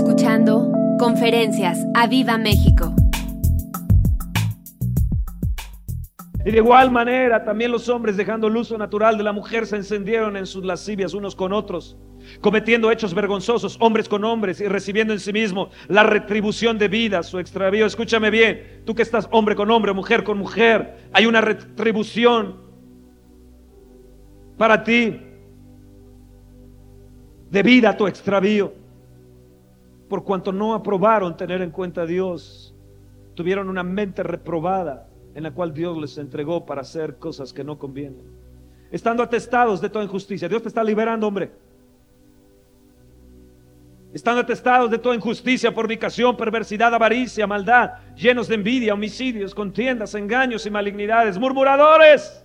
escuchando Conferencias a Viva México. Y de igual manera, también los hombres, dejando el uso natural de la mujer, se encendieron en sus lascivias unos con otros, cometiendo hechos vergonzosos, hombres con hombres, y recibiendo en sí mismo la retribución de vida, su extravío. Escúchame bien, tú que estás hombre con hombre, mujer con mujer, hay una retribución para ti de vida tu extravío, por cuanto no aprobaron tener en cuenta a Dios, tuvieron una mente reprobada en la cual Dios les entregó para hacer cosas que no convienen. Estando atestados de toda injusticia. Dios te está liberando, hombre. Estando atestados de toda injusticia, fornicación, perversidad, avaricia, maldad, llenos de envidia, homicidios, contiendas, engaños y malignidades, murmuradores,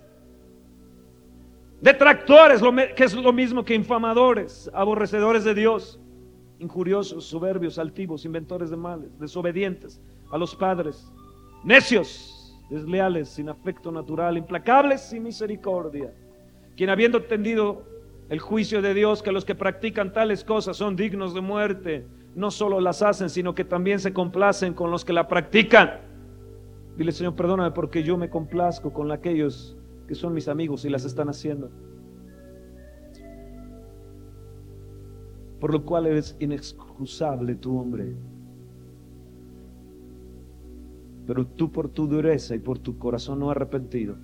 detractores, que es lo mismo que infamadores, aborrecedores de Dios, injuriosos, soberbios, altivos, inventores de males, desobedientes a los padres, necios desleales, sin afecto natural, implacables, sin misericordia, quien habiendo entendido el juicio de Dios, que los que practican tales cosas son dignos de muerte, no solo las hacen, sino que también se complacen con los que la practican. Dile, Señor, perdóname porque yo me complazco con aquellos que son mis amigos y las están haciendo. Por lo cual eres inexcusable tu hombre. Pero tú por tu dureza y por tu corazón no arrepentido,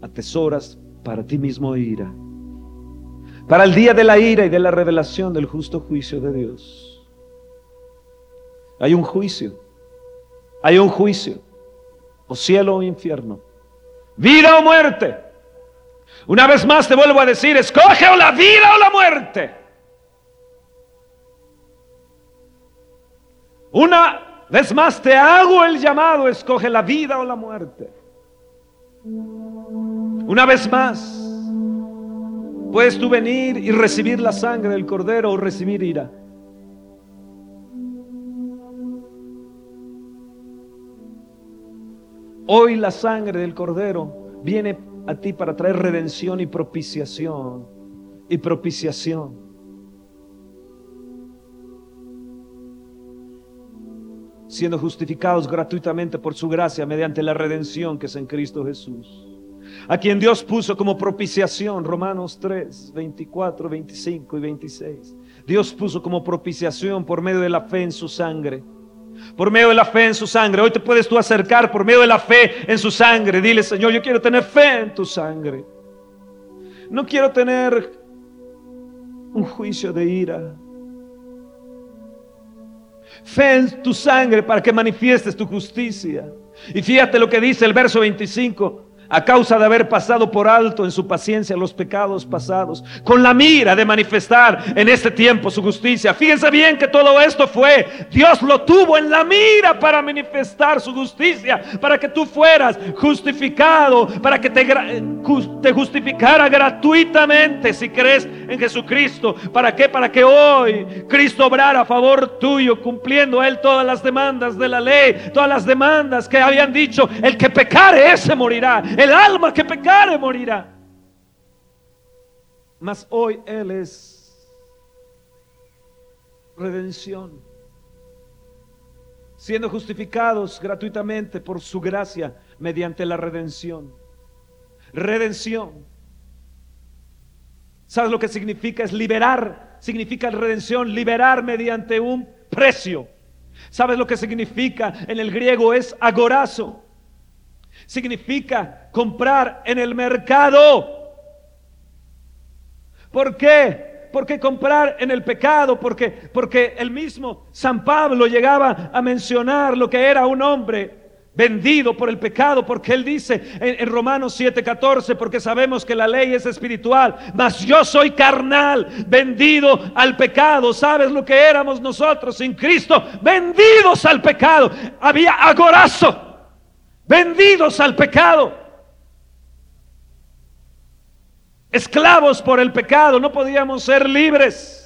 atesoras para ti mismo ira. Para el día de la ira y de la revelación del justo juicio de Dios. Hay un juicio. Hay un juicio. O cielo o infierno. Vida o muerte. Una vez más te vuelvo a decir, escoge o la vida o la muerte. Una vez más te hago el llamado, escoge la vida o la muerte. Una vez más, puedes tú venir y recibir la sangre del cordero o recibir ira. Hoy la sangre del cordero viene a ti para traer redención y propiciación. Y propiciación. Siendo justificados gratuitamente por su gracia mediante la redención que es en Cristo Jesús. A quien Dios puso como propiciación, Romanos 3, 24, 25 y 26. Dios puso como propiciación por medio de la fe en su sangre. Por medio de la fe en su sangre. Hoy te puedes tú acercar por medio de la fe en su sangre. Dile, Señor, yo quiero tener fe en tu sangre. No quiero tener un juicio de ira. Fe en tu sangre para que manifiestes tu justicia. Y fíjate lo que dice el verso 25 a causa de haber pasado por alto en su paciencia los pecados pasados, con la mira de manifestar en este tiempo su justicia. Fíjense bien que todo esto fue, Dios lo tuvo en la mira para manifestar su justicia, para que tú fueras justificado, para que te, te justificara gratuitamente si crees en Jesucristo. ¿Para qué? Para que hoy Cristo obrara a favor tuyo, cumpliendo Él todas las demandas de la ley, todas las demandas que habían dicho, el que pecare, ese morirá. El alma que pecare morirá. Mas hoy Él es redención. Siendo justificados gratuitamente por su gracia mediante la redención. Redención. ¿Sabes lo que significa? Es liberar. Significa redención, liberar mediante un precio. ¿Sabes lo que significa? En el griego es agorazo significa comprar en el mercado. ¿Por qué? Porque comprar en el pecado, porque, porque el mismo San Pablo llegaba a mencionar lo que era un hombre vendido por el pecado, porque él dice en, en Romanos 7:14, porque sabemos que la ley es espiritual, mas yo soy carnal, vendido al pecado. ¿Sabes lo que éramos nosotros sin Cristo? Vendidos al pecado. Había agorazo vendidos al pecado, esclavos por el pecado, no podíamos ser libres.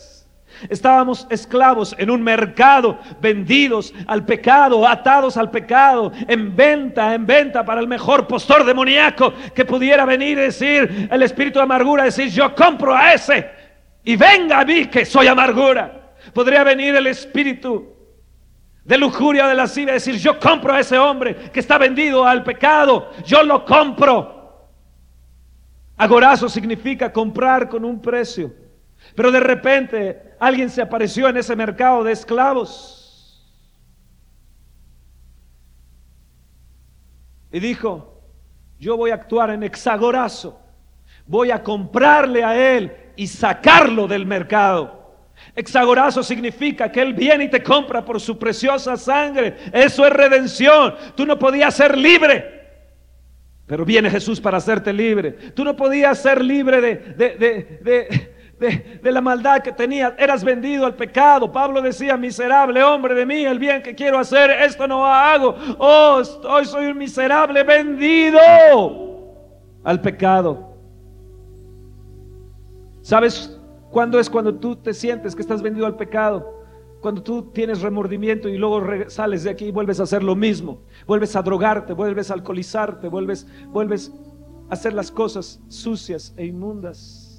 Estábamos esclavos en un mercado, vendidos al pecado, atados al pecado, en venta, en venta para el mejor postor demoníaco que pudiera venir y decir, el espíritu de amargura, decir, yo compro a ese y venga a mí que soy amargura. Podría venir el espíritu de lujuria de la lascivia decir, yo compro a ese hombre que está vendido al pecado, yo lo compro. Agorazo significa comprar con un precio. Pero de repente alguien se apareció en ese mercado de esclavos y dijo, yo voy a actuar en exagorazo, voy a comprarle a él y sacarlo del mercado. Exagorazo significa que Él viene y te compra por su preciosa sangre. Eso es redención. Tú no podías ser libre. Pero viene Jesús para hacerte libre. Tú no podías ser libre de, de, de, la maldad que tenías. Eras vendido al pecado. Pablo decía, miserable hombre de mí, el bien que quiero hacer, esto no hago. Oh, hoy soy un miserable vendido al pecado. ¿Sabes cuándo es cuando tú te sientes que estás vendido al pecado? Cuando tú tienes remordimiento y luego sales de aquí y vuelves a hacer lo mismo. Vuelves a drogarte, vuelves a alcoholizarte, vuelves, vuelves a hacer las cosas sucias e inmundas.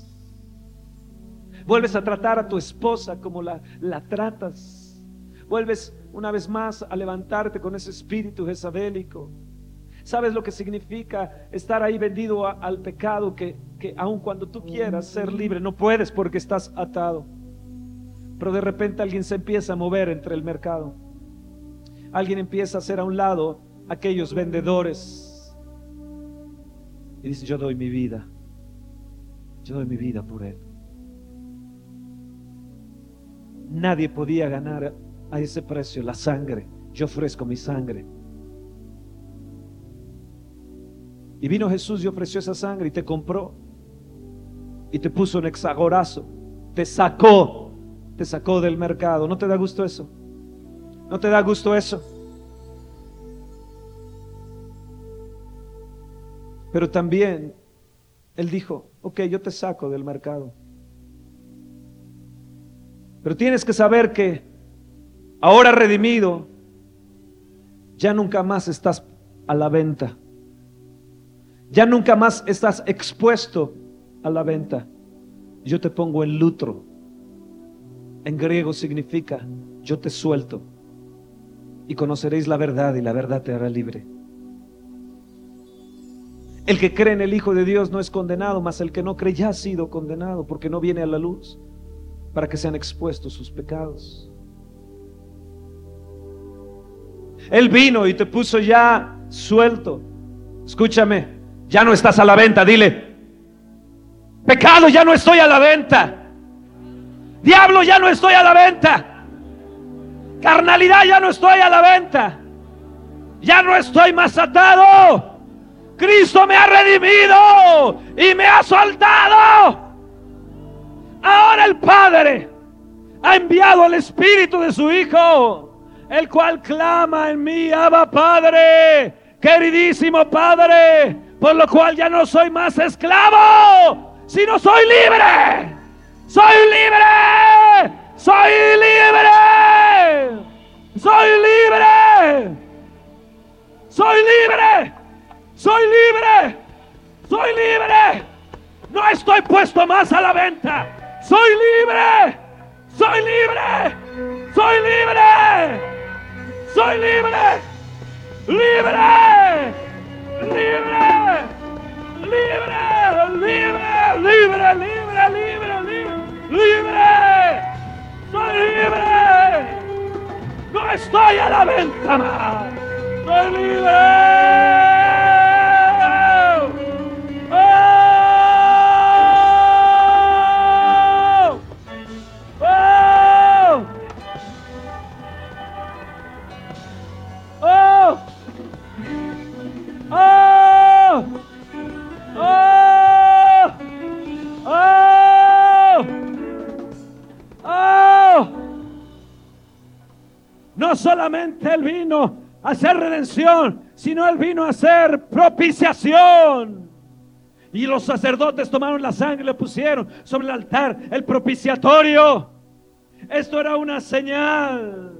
Vuelves a tratar a tu esposa como la, la tratas. Vuelves una vez más a levantarte con ese espíritu jezabélico. ¿Sabes lo que significa estar ahí vendido al pecado? Que, que aun cuando tú quieras ser libre, no puedes porque estás atado. Pero de repente alguien se empieza a mover entre el mercado. Alguien empieza a hacer a un lado aquellos vendedores. Y dice, yo doy mi vida. Yo doy mi vida por él. Nadie podía ganar a ese precio la sangre. Yo ofrezco mi sangre. Y vino Jesús y ofreció esa sangre y te compró. Y te puso un hexagorazo. Te sacó. Te sacó del mercado. ¿No te da gusto eso? ¿No te da gusto eso? Pero también Él dijo, ok, yo te saco del mercado. Pero tienes que saber que ahora redimido, ya nunca más estás a la venta. Ya nunca más estás expuesto a la venta. Yo te pongo en lutro. En griego significa yo te suelto y conoceréis la verdad y la verdad te hará libre. El que cree en el Hijo de Dios no es condenado, mas el que no cree ya ha sido condenado porque no viene a la luz para que sean expuestos sus pecados. Él vino y te puso ya suelto. Escúchame, ya no estás a la venta, dile. Pecado, ya no estoy a la venta. Diablo, ya no estoy a la venta. Carnalidad, ya no estoy a la venta. Ya no estoy más atado. Cristo me ha redimido y me ha soltado. Ahora el Padre ha enviado al Espíritu de su Hijo, el cual clama en mí, Abba Padre, queridísimo Padre, por lo cual ya no soy más esclavo, sino soy libre. Soy libre. Soy libre. Soy libre. Soy libre. Soy libre. Soy libre. No estoy puesto más a la venta. Soy libre. Soy libre. Soy libre. Soy libre. Libre. Libre. Libre. Libre. Libre. Libre. Libre. Libre. Libre. Soy libre. No estoy a la venta más. Soy libre. Solamente Él vino a hacer redención, sino Él vino a hacer propiciación. Y los sacerdotes tomaron la sangre y le pusieron sobre el altar el propiciatorio. Esto era una señal.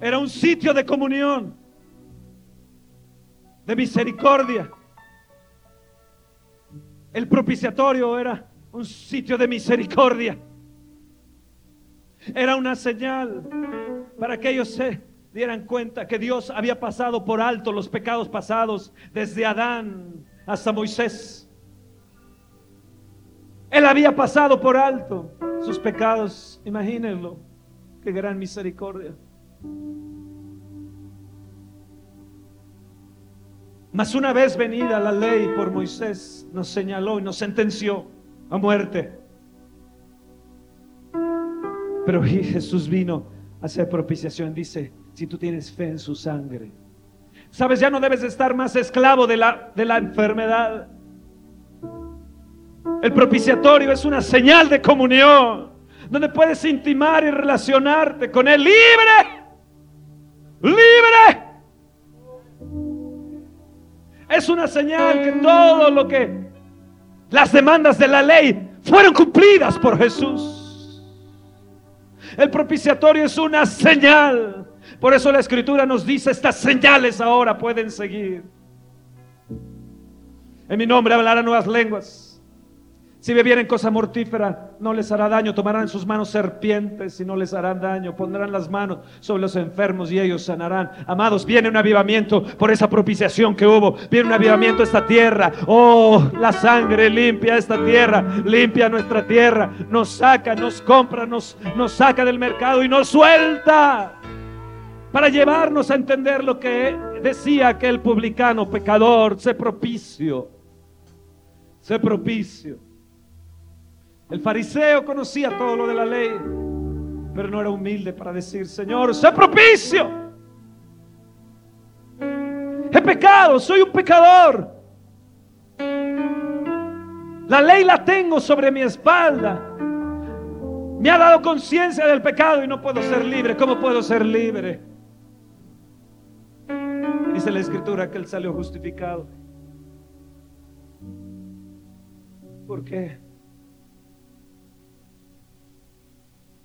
Era un sitio de comunión, de misericordia. El propiciatorio era un sitio de misericordia. Era una señal para que ellos se dieran cuenta que Dios había pasado por alto los pecados pasados desde Adán hasta Moisés. Él había pasado por alto sus pecados, imagínenlo, qué gran misericordia. Mas una vez venida la ley por Moisés, nos señaló y nos sentenció a muerte. Pero Jesús vino a hacer propiciación, dice, si tú tienes fe en su sangre. Sabes, ya no debes estar más esclavo de la, de la enfermedad. El propiciatorio es una señal de comunión, donde puedes intimar y relacionarte con Él libre, libre. Es una señal que todo lo que las demandas de la ley fueron cumplidas por Jesús. El propiciatorio es una señal por eso la escritura nos dice, estas señales ahora pueden seguir. En mi nombre hablarán nuevas lenguas. Si bebieren cosa mortífera, no les hará daño. Tomarán en sus manos serpientes y no les harán daño. Pondrán las manos sobre los enfermos y ellos sanarán. Amados, viene un avivamiento por esa propiciación que hubo. Viene un avivamiento a esta tierra. Oh, la sangre limpia esta tierra. Limpia nuestra tierra. Nos saca, nos compra, nos, nos saca del mercado y nos suelta para llevarnos a entender lo que decía aquel publicano pecador, sé propicio, sé propicio. El fariseo conocía todo lo de la ley, pero no era humilde para decir, Señor, sé propicio. He pecado, soy un pecador. La ley la tengo sobre mi espalda. Me ha dado conciencia del pecado y no puedo ser libre. ¿Cómo puedo ser libre? Dice la escritura que él salió justificado. ¿Por qué?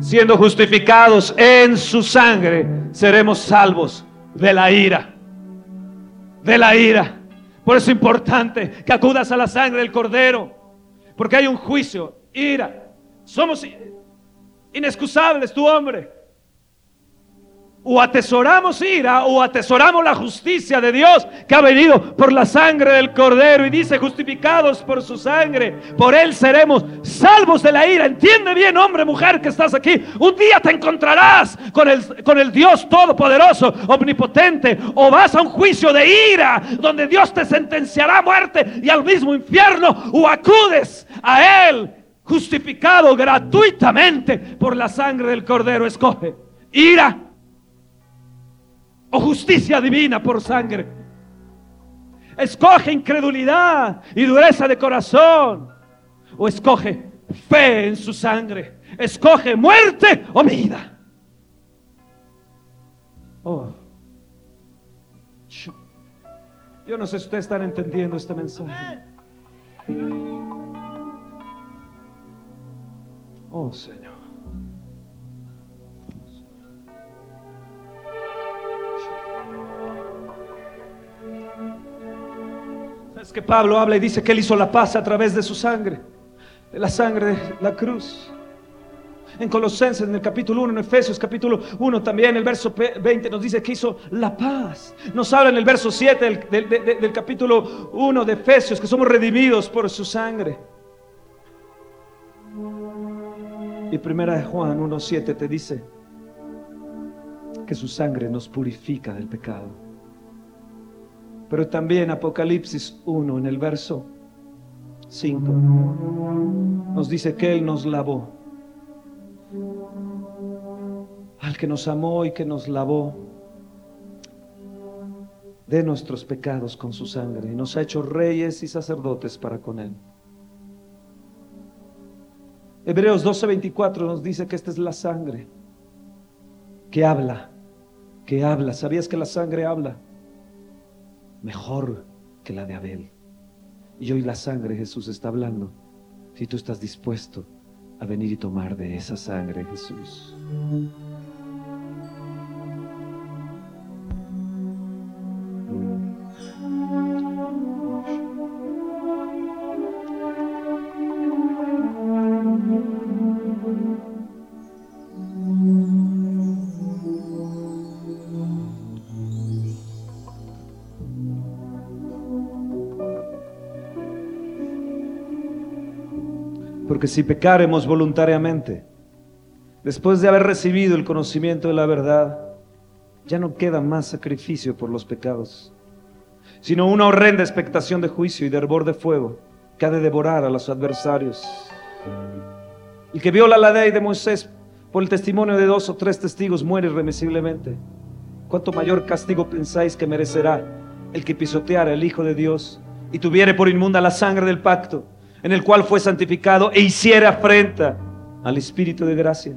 siendo justificados en su sangre, seremos salvos de la ira. De la ira. Por eso es importante que acudas a la sangre del cordero, porque hay un juicio, ira. Somos inexcusables, tu hombre o atesoramos ira o atesoramos la justicia de Dios que ha venido por la sangre del cordero y dice justificados por su sangre, por él seremos salvos de la ira. Entiende bien, hombre, mujer que estás aquí, un día te encontrarás con el, con el Dios todopoderoso, omnipotente, o vas a un juicio de ira donde Dios te sentenciará a muerte y al mismo infierno, o acudes a él justificado gratuitamente por la sangre del cordero. Escoge ira o justicia divina por sangre. Escoge incredulidad y dureza de corazón. O escoge fe en su sangre. Escoge muerte o vida. Oh. Yo no sé si ustedes están entendiendo este mensaje. Oh Señor. Es que Pablo habla y dice que él hizo la paz a través de su sangre, de la sangre de la cruz. En Colosenses, en el capítulo 1, en Efesios capítulo 1 también, el verso 20 nos dice que hizo la paz. Nos habla en el verso 7 del, del capítulo 1 de Efesios que somos redimidos por su sangre. Y primera de Juan 1.7 te dice que su sangre nos purifica del pecado. Pero también Apocalipsis 1 en el verso 5 nos dice que Él nos lavó. Al que nos amó y que nos lavó de nuestros pecados con su sangre y nos ha hecho reyes y sacerdotes para con Él. Hebreos 12:24 nos dice que esta es la sangre que habla, que habla. ¿Sabías que la sangre habla? Mejor que la de Abel. Y hoy la sangre Jesús está hablando. Si tú estás dispuesto a venir y tomar de esa sangre Jesús. Porque si pecaremos voluntariamente, después de haber recibido el conocimiento de la verdad, ya no queda más sacrificio por los pecados, sino una horrenda expectación de juicio y de hervor de fuego que ha de devorar a los adversarios. El que viola la ley de Moisés por el testimonio de dos o tres testigos muere irremisiblemente. ¿Cuánto mayor castigo pensáis que merecerá el que pisoteara el Hijo de Dios y tuviere por inmunda la sangre del pacto? En el cual fue santificado e hiciera afrenta al Espíritu de gracia.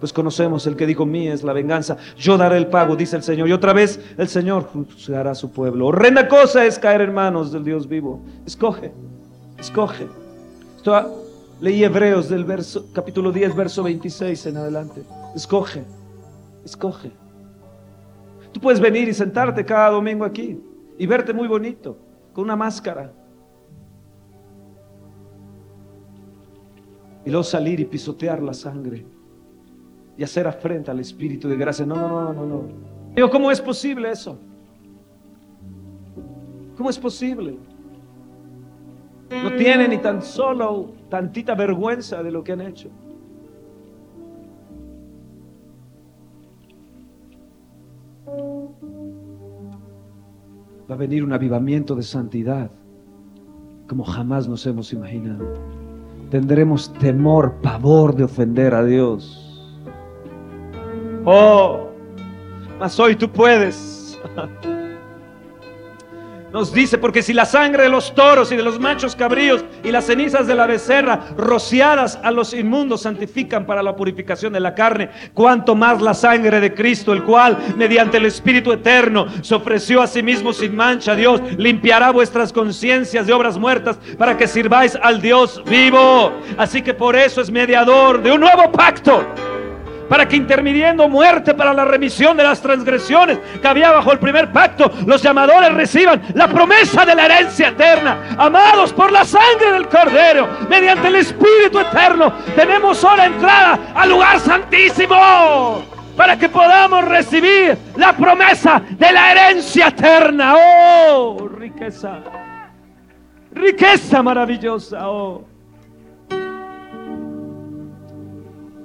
Pues conocemos el que dijo, mía es la venganza, yo daré el pago, dice el Señor. Y otra vez el Señor juzgará a su pueblo. Horrenda cosa es caer en manos del Dios vivo. Escoge, escoge. Esto, leí Hebreos del verso, capítulo 10, verso 26 en adelante. Escoge, escoge. Tú puedes venir y sentarte cada domingo aquí y verte muy bonito, con una máscara, y luego salir y pisotear la sangre y hacer afrenta al Espíritu de gracia. No, no, no, no, no. Digo, ¿cómo es posible eso? ¿Cómo es posible? No tienen ni tan solo tantita vergüenza de lo que han hecho. Va a venir un avivamiento de santidad como jamás nos hemos imaginado tendremos temor, pavor de ofender a Dios. Oh, mas hoy tú puedes. Nos dice, porque si la sangre de los toros y de los machos cabríos y las cenizas de la becerra rociadas a los inmundos santifican para la purificación de la carne, cuanto más la sangre de Cristo, el cual mediante el Espíritu eterno se ofreció a sí mismo sin mancha, Dios limpiará vuestras conciencias de obras muertas para que sirváis al Dios vivo. Así que por eso es mediador de un nuevo pacto para que intermidiendo muerte para la remisión de las transgresiones que había bajo el primer pacto, los llamadores reciban la promesa de la herencia eterna. Amados por la sangre del Cordero, mediante el Espíritu eterno, tenemos ahora entrada al lugar santísimo para que podamos recibir la promesa de la herencia eterna. Oh, riqueza. Riqueza maravillosa. Oh.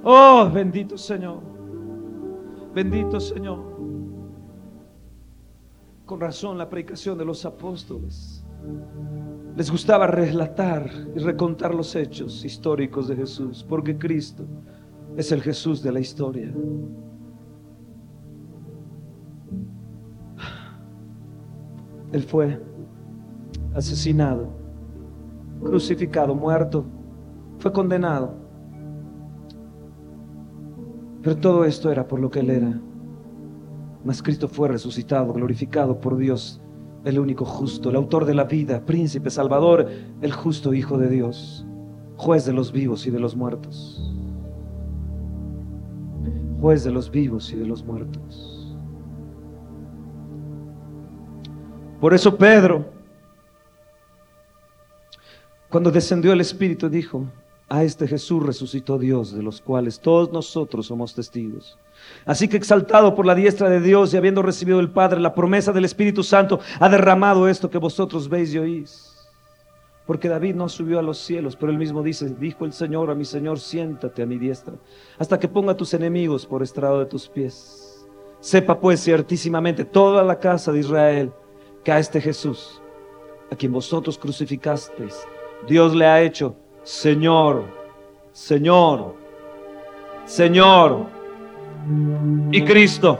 Oh, bendito Señor. Bendito Señor. Con razón la predicación de los apóstoles. Les gustaba relatar y recontar los hechos históricos de Jesús, porque Cristo es el Jesús de la historia. Él fue asesinado, crucificado, muerto, fue condenado pero todo esto era por lo que Él era. Mas Cristo fue resucitado, glorificado por Dios, el único justo, el autor de la vida, príncipe, salvador, el justo Hijo de Dios, juez de los vivos y de los muertos. Juez de los vivos y de los muertos. Por eso Pedro, cuando descendió el Espíritu, dijo, a este Jesús resucitó Dios, de los cuales todos nosotros somos testigos. Así que exaltado por la diestra de Dios y habiendo recibido del Padre la promesa del Espíritu Santo, ha derramado esto que vosotros veis y oís. Porque David no subió a los cielos, pero él mismo dice, dijo el Señor a mi Señor, siéntate a mi diestra, hasta que ponga a tus enemigos por estrado de tus pies. Sepa pues ciertísimamente toda la casa de Israel que a este Jesús, a quien vosotros crucificasteis, Dios le ha hecho Señor, Señor, Señor y Cristo.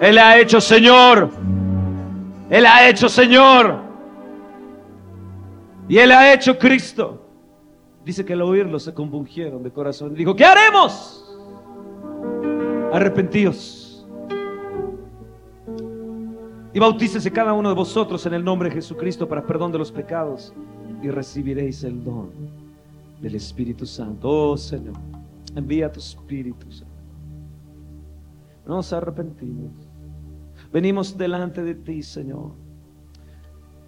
Él ha hecho Señor. Él ha hecho Señor. Y Él ha hecho Cristo. Dice que al oírlo se compungieron de corazón. Dijo, ¿qué haremos? Arrepentíos. Y bautícese cada uno de vosotros en el nombre de Jesucristo para perdón de los pecados y recibiréis el don del Espíritu Santo. Oh Señor, envía tu Espíritu Santo. Nos arrepentimos. Venimos delante de ti, Señor.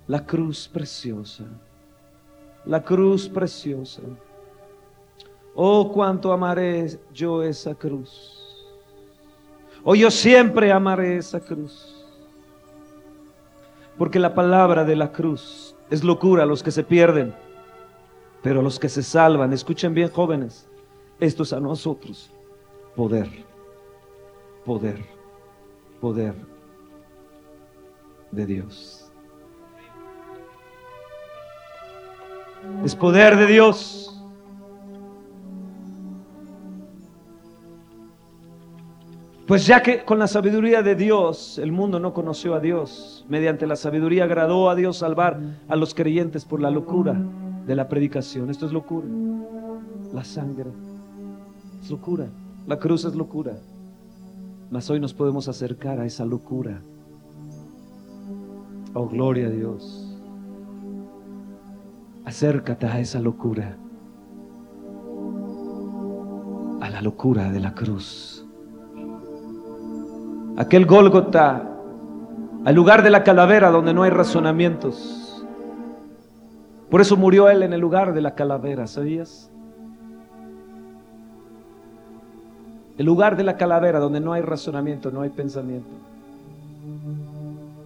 La cruz preciosa la cruz preciosa. Oh, cuánto amaré yo esa cruz. Oh, yo siempre amaré esa cruz. Porque la palabra de la cruz es locura los que se pierden, pero los que se salvan, escuchen bien jóvenes, esto es a nosotros poder, poder, poder de Dios. Es poder de Dios. Pues ya que con la sabiduría de Dios el mundo no conoció a Dios, mediante la sabiduría agradó a Dios salvar a los creyentes por la locura de la predicación. Esto es locura. La sangre es locura. La cruz es locura. Mas hoy nos podemos acercar a esa locura. Oh, gloria a Dios. Acércate a esa locura, a la locura de la cruz. Aquel Gólgota, al lugar de la calavera donde no hay razonamientos. Por eso murió él en el lugar de la calavera, ¿sabías? El lugar de la calavera donde no hay razonamiento, no hay pensamiento.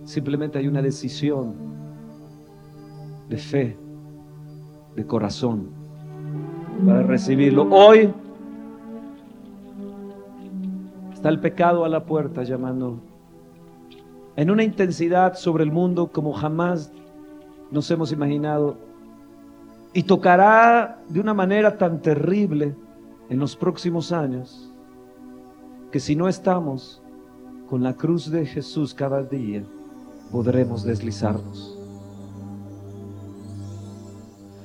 Simplemente hay una decisión de fe de corazón para recibirlo. Hoy está el pecado a la puerta llamando en una intensidad sobre el mundo como jamás nos hemos imaginado y tocará de una manera tan terrible en los próximos años que si no estamos con la cruz de Jesús cada día, podremos deslizarnos.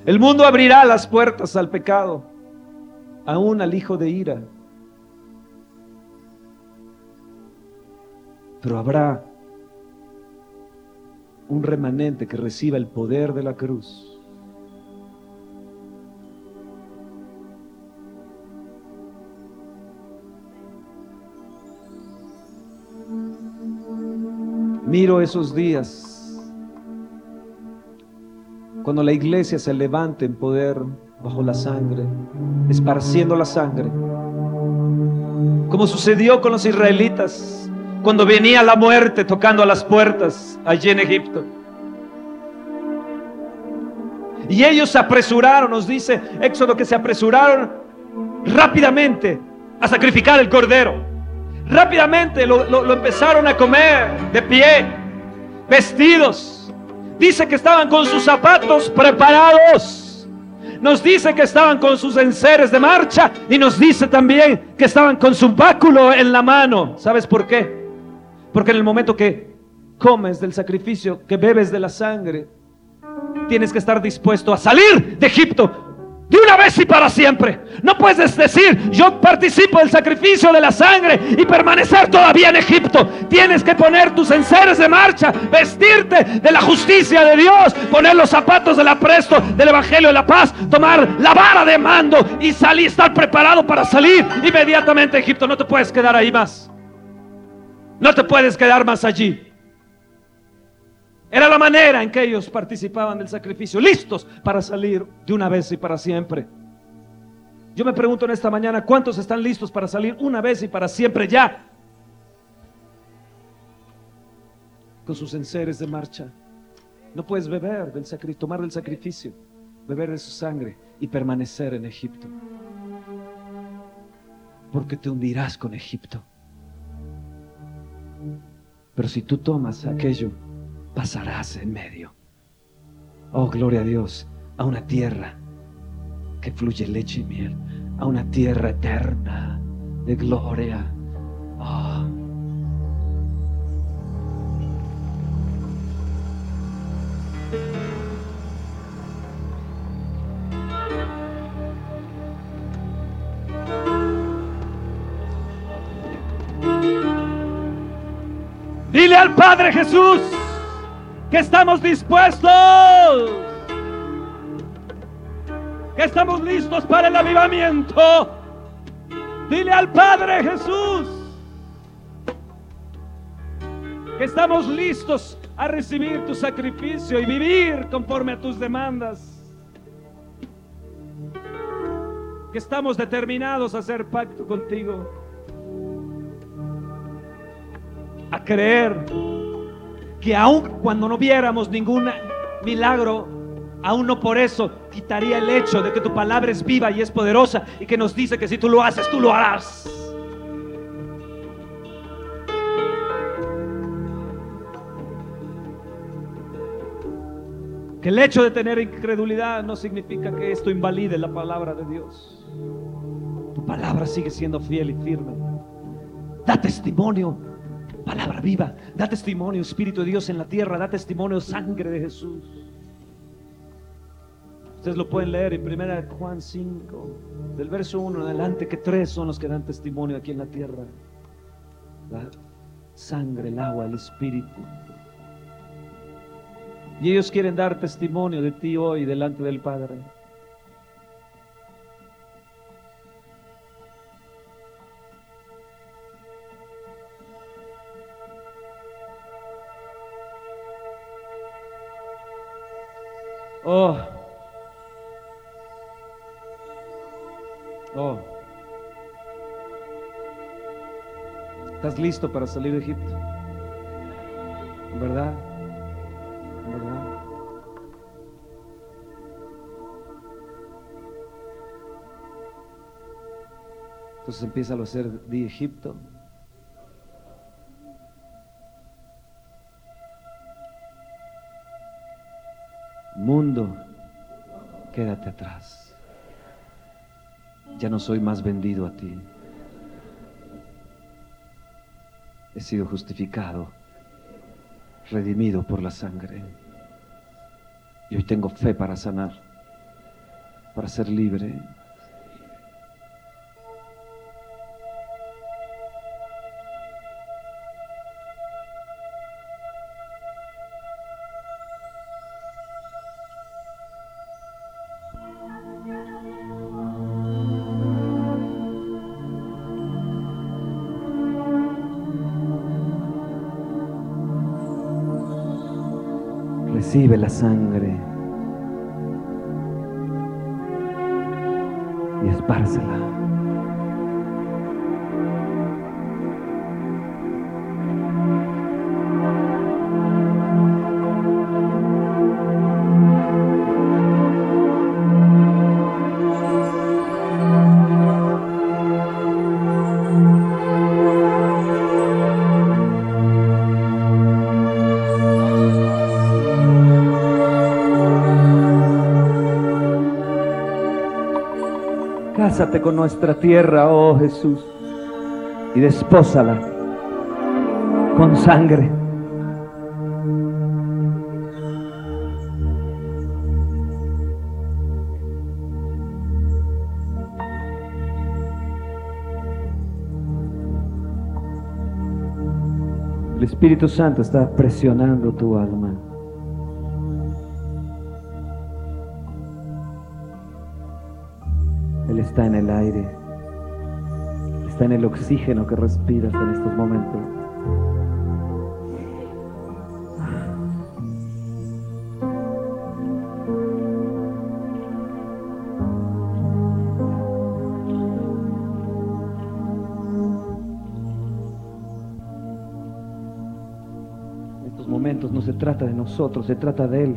El mundo abrirá las puertas al pecado, aún al hijo de ira. Pero habrá un remanente que reciba el poder de la cruz. Miro esos días cuando la iglesia se levante en poder bajo la sangre, esparciendo la sangre, como sucedió con los israelitas cuando venía la muerte tocando a las puertas allí en Egipto. Y ellos se apresuraron, nos dice Éxodo, que se apresuraron rápidamente a sacrificar el cordero. Rápidamente lo, empezaron a comer de pie, vestidos Dice que estaban con sus zapatos preparados. Nos dice que estaban con sus enseres de marcha y nos dice también que estaban con su báculo en la mano. ¿Sabes por qué? Porque en el momento que comes del sacrificio, que bebes de la sangre, tienes que estar dispuesto a salir de Egipto de una vez y para siempre. No puedes decir, yo participo del sacrificio de la sangre y permanecer todavía en Egipto. Tienes que poner tus enseres de marcha, vestirte de la justicia de Dios, poner los zapatos del apresto del Evangelio de la paz, tomar la vara de mando y salir, estar preparado para salir inmediatamente a Egipto. No te puedes quedar ahí más. No te puedes quedar más allí. Era la manera en que ellos participaban del sacrificio, listos para salir de una vez y para siempre. Yo me pregunto en esta mañana, ¿cuántos están listos para salir una vez y para siempre ya? Con sus enseres de marcha. No puedes beber del sacrificio, tomar del sacrificio, beber de su sangre y permanecer en Egipto. Porque te hundirás con Egipto. Pero si tú tomas aquello pasarás en medio. Oh, gloria a Dios, a una tierra que fluye leche y miel, a una tierra eterna de gloria. Oh. Padre Jesús que estamos dispuestos, que estamos listos para el avivamiento. Dile al Padre Jesús que estamos listos a recibir tu sacrificio y vivir conforme a tus demandas. Que estamos determinados a hacer pacto contigo. A creer que aun cuando no viéramos ningún milagro, aún no por eso quitaría el hecho de que tu palabra es viva y es poderosa y que nos dice que si tú lo haces, tú lo harás. Que el hecho de tener incredulidad no significa que esto invalide la palabra de Dios. Tu palabra sigue siendo fiel y firme. Da testimonio, palabra viva. Da testimonio, Espíritu de Dios en la tierra. Da testimonio, sangre de Jesús. Ustedes lo pueden leer en 1 Juan 5, del verso 1 en adelante, que tres son los que dan testimonio aquí en la tierra. La sangre, el agua, el Espíritu. Y ellos quieren dar testimonio de ti hoy delante del Padre. Oh. Oh. ¿Estás listo para salir de Egipto? ¿Verdad? ¿Verdad? Entonces empieza a hacer de Egipto. Mundo, quédate atrás. Ya no soy más vendido a ti. He sido justificado, redimido por la sangre. Y hoy tengo fe para sanar, para ser libre. Recibe la sangre y espársela. Con nuestra tierra, oh Jesús, y despósala con sangre. El Espíritu Santo está presionando tu alma. Está en el aire, está en el oxígeno que respiras en estos momentos. En estos momentos no se trata de nosotros, se trata de Él.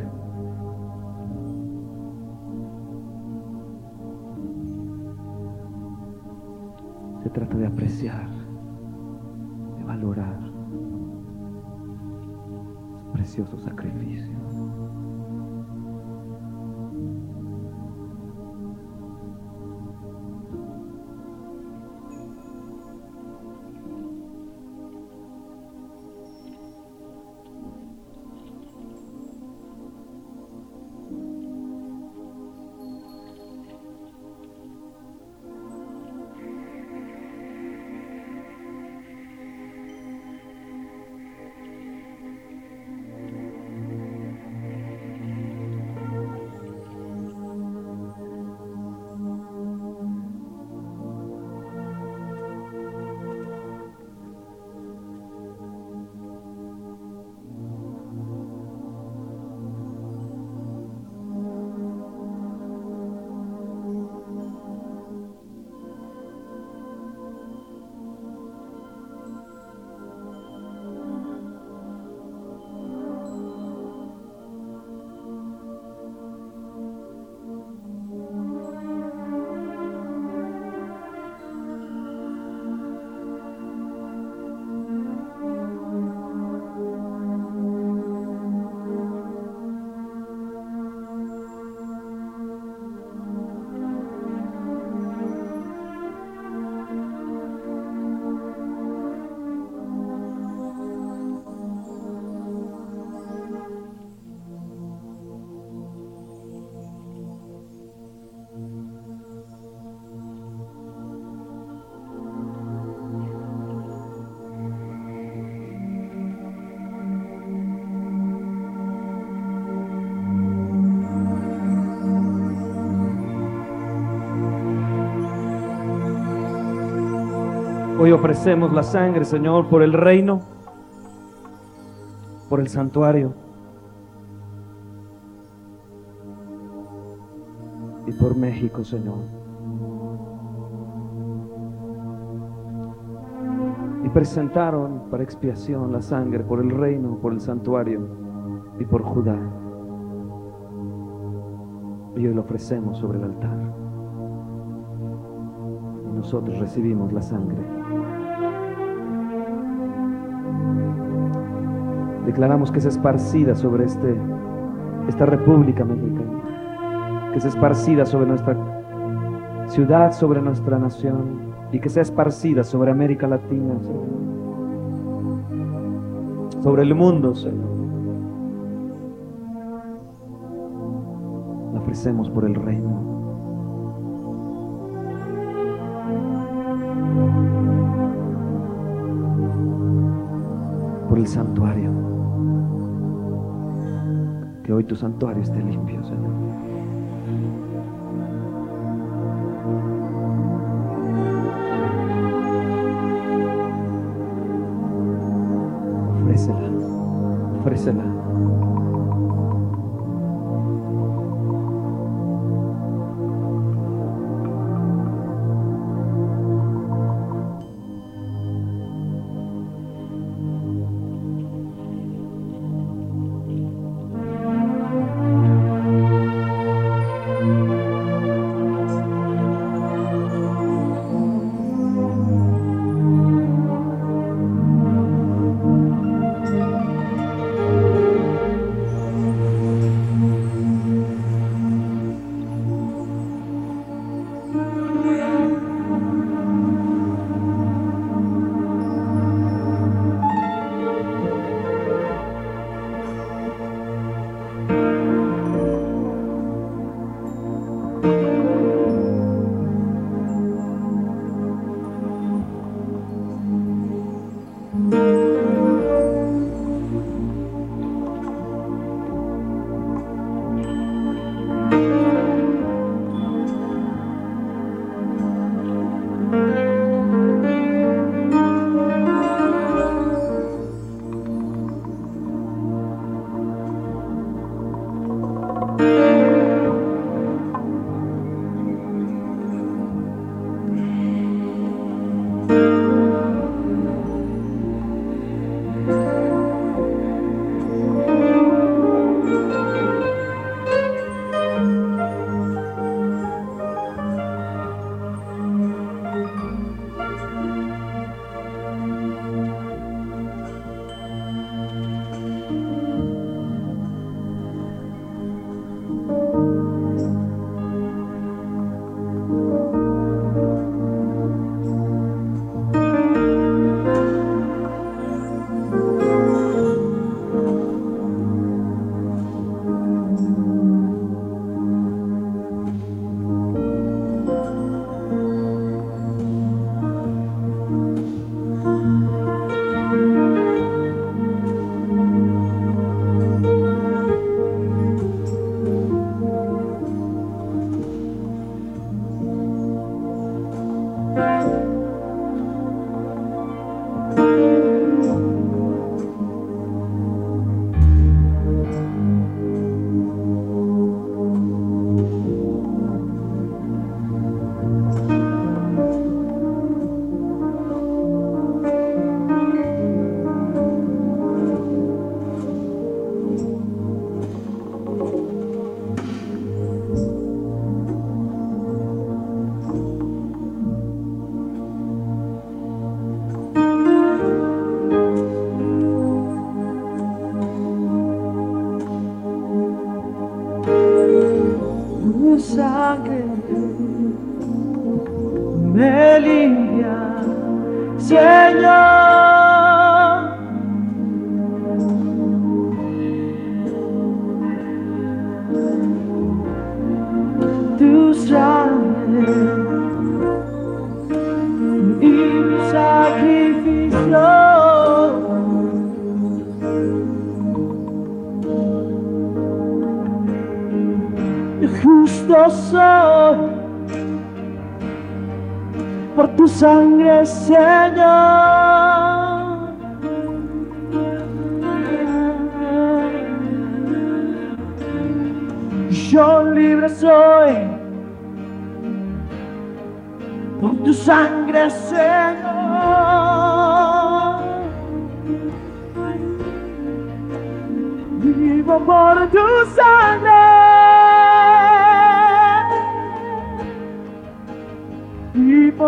Hoy ofrecemos la sangre, Señor, por el reino, por el santuario y por México, Señor. Y presentaron para expiación la sangre por el reino, por el santuario y por Judá. Y hoy lo ofrecemos sobre el altar. Y nosotros recibimos la sangre. Declaramos que es esparcida sobre este, esta República Mexicana, que es esparcida sobre nuestra ciudad, sobre nuestra nación y que sea esparcida sobre América Latina, sobre el mundo, Señor. La ofrecemos por el reino. Por el santuario. Que hoy tu santuario esté limpio, Señor. Me limpia, Señor. Tu sangre y mi sacrificio. justo soy tu sangre, Señor. Yo libre soy por tu sangre, Señor. Vivo por tu sangre.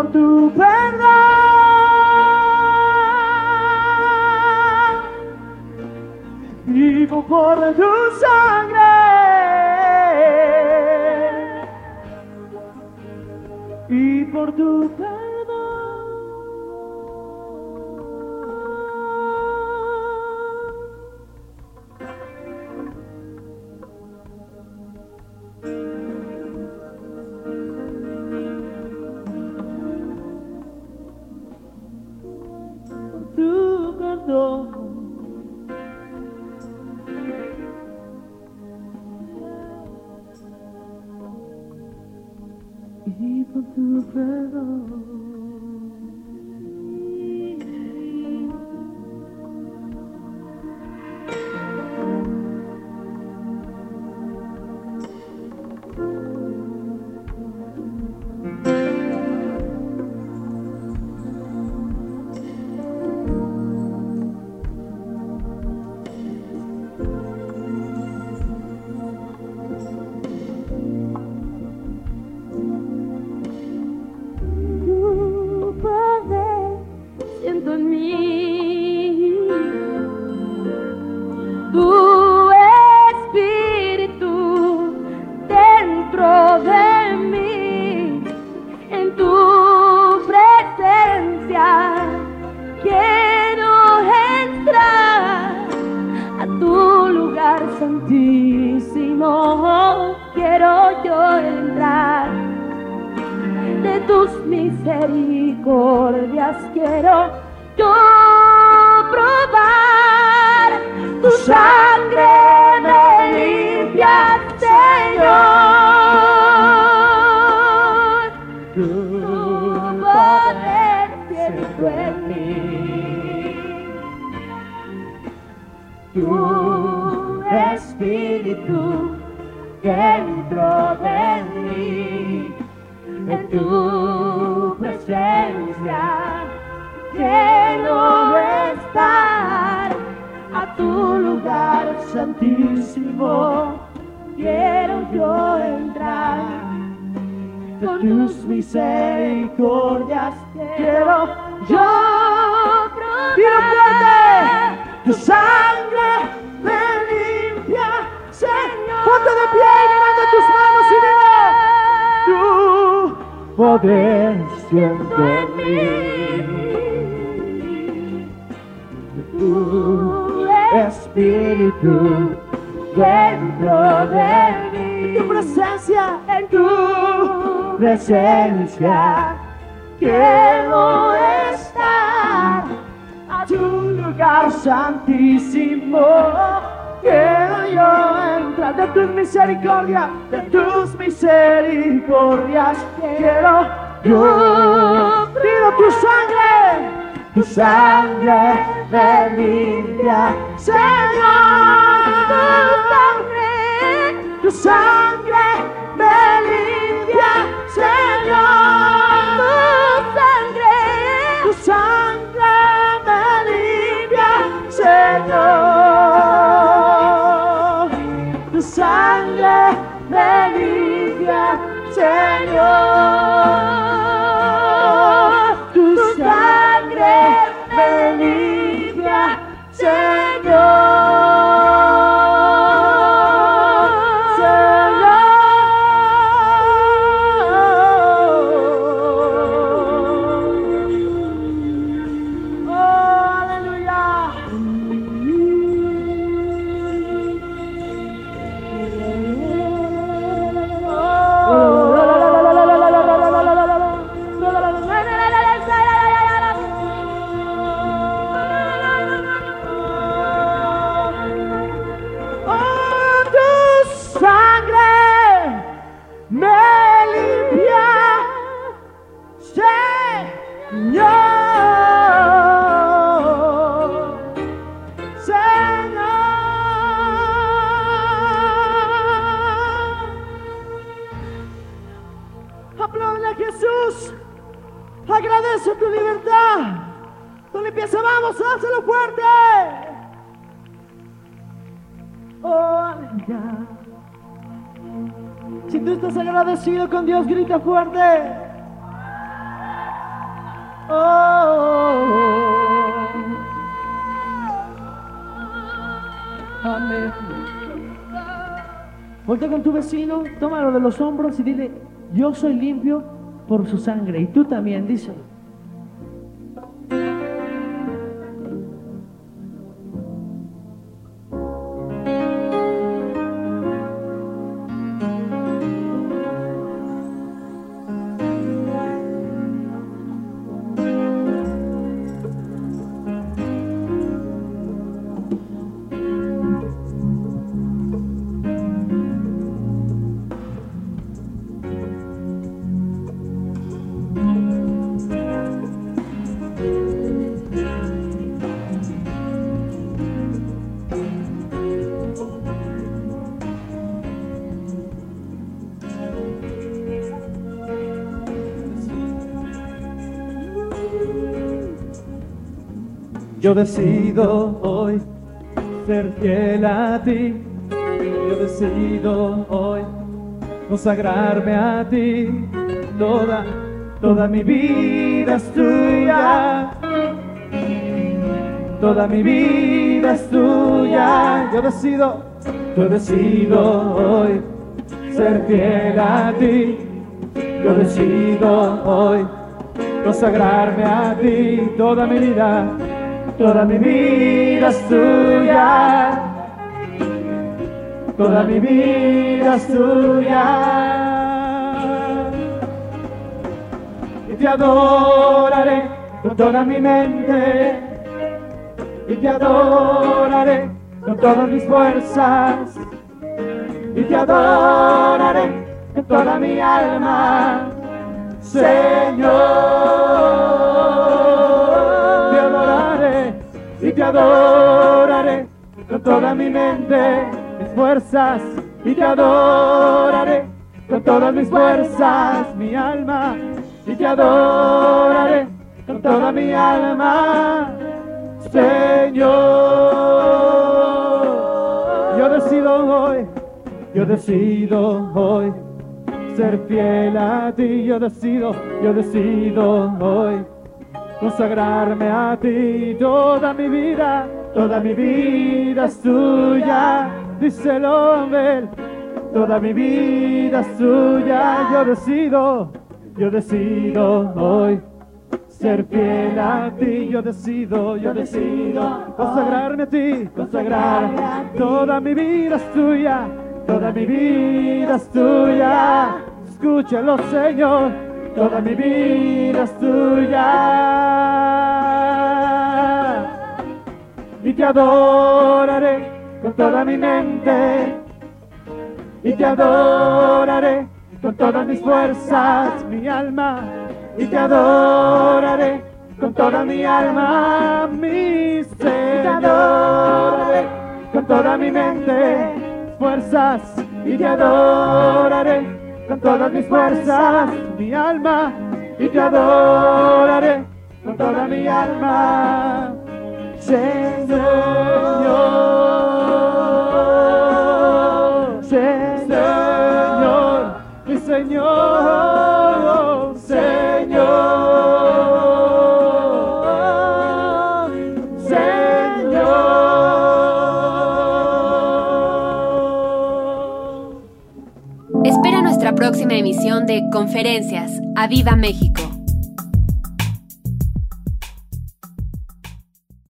Por tu perdón. Vivo por tu sangre. Y por tu perdón. Tu presencia quiero estar a tu lugar santísimo. Quiero yo entrar con tus misericordias. Quiero yo probar tu sangre poder siento en mí. Tu espíritu dentro de mí. Tu presencia en tu presencia. Quiero estar a tu lugar santísimo. Quiero yo entrar de tus misericordias, de tus misericordias. Quiero yo pido tu sangre, tu sangre me limpia, Señor. Tu sangre, tu sangre Señor. Abierta. Tú limpieza, vamos, hácelo fuerte. Oh, aleluya. Si tú estás agradecido con Dios, grita fuerte. Oh, amén. Voltea con tu vecino, tómalo de los hombros y dile, yo soy limpio por su sangre. Y tú también, dice. Yo decido hoy ser fiel a ti. Yo decido hoy consagrarme a ti. Toda, toda mi vida es tuya. Toda mi vida es tuya. Yo decido, yo decido hoy ser fiel a ti. Yo decido hoy consagrarme a ti. Toda mi vida Toda mi vida es tuya. Toda mi vida es tuya. Y te adoraré con toda mi mente. Y te adoraré con todas mis fuerzas. Y te adoraré con toda mi alma. Señor. Y te adoraré con toda mi mente, mis fuerzas y te adoraré con todas mis fuerzas, mi alma y te adoraré con toda mi alma, Señor. Yo decido hoy, yo decido hoy ser fiel a ti, yo decido, yo decido hoy consagrarme a ti toda mi vida, toda mi vida es tuya, dice el hombre, toda mi vida es tuya, yo decido, yo decido hoy ser fiel a ti, yo decido, yo decido consagrarme a ti, ti, toda mi vida es tuya, toda mi vida es tuya, escúchalo Señor toda mi vida es tuya. Y te adoraré con toda mi mente. Y te adoraré con todas mis fuerzas, mi alma. Y te adoraré con toda mi alma, mi ser. Y te adoraré con toda mi mente, fuerzas. Y te adoraré con todas mis fuerzas, mi alma, y te adoraré con toda mi alma, Señor, próxima emisión de Conferencias. ¡A Viva México!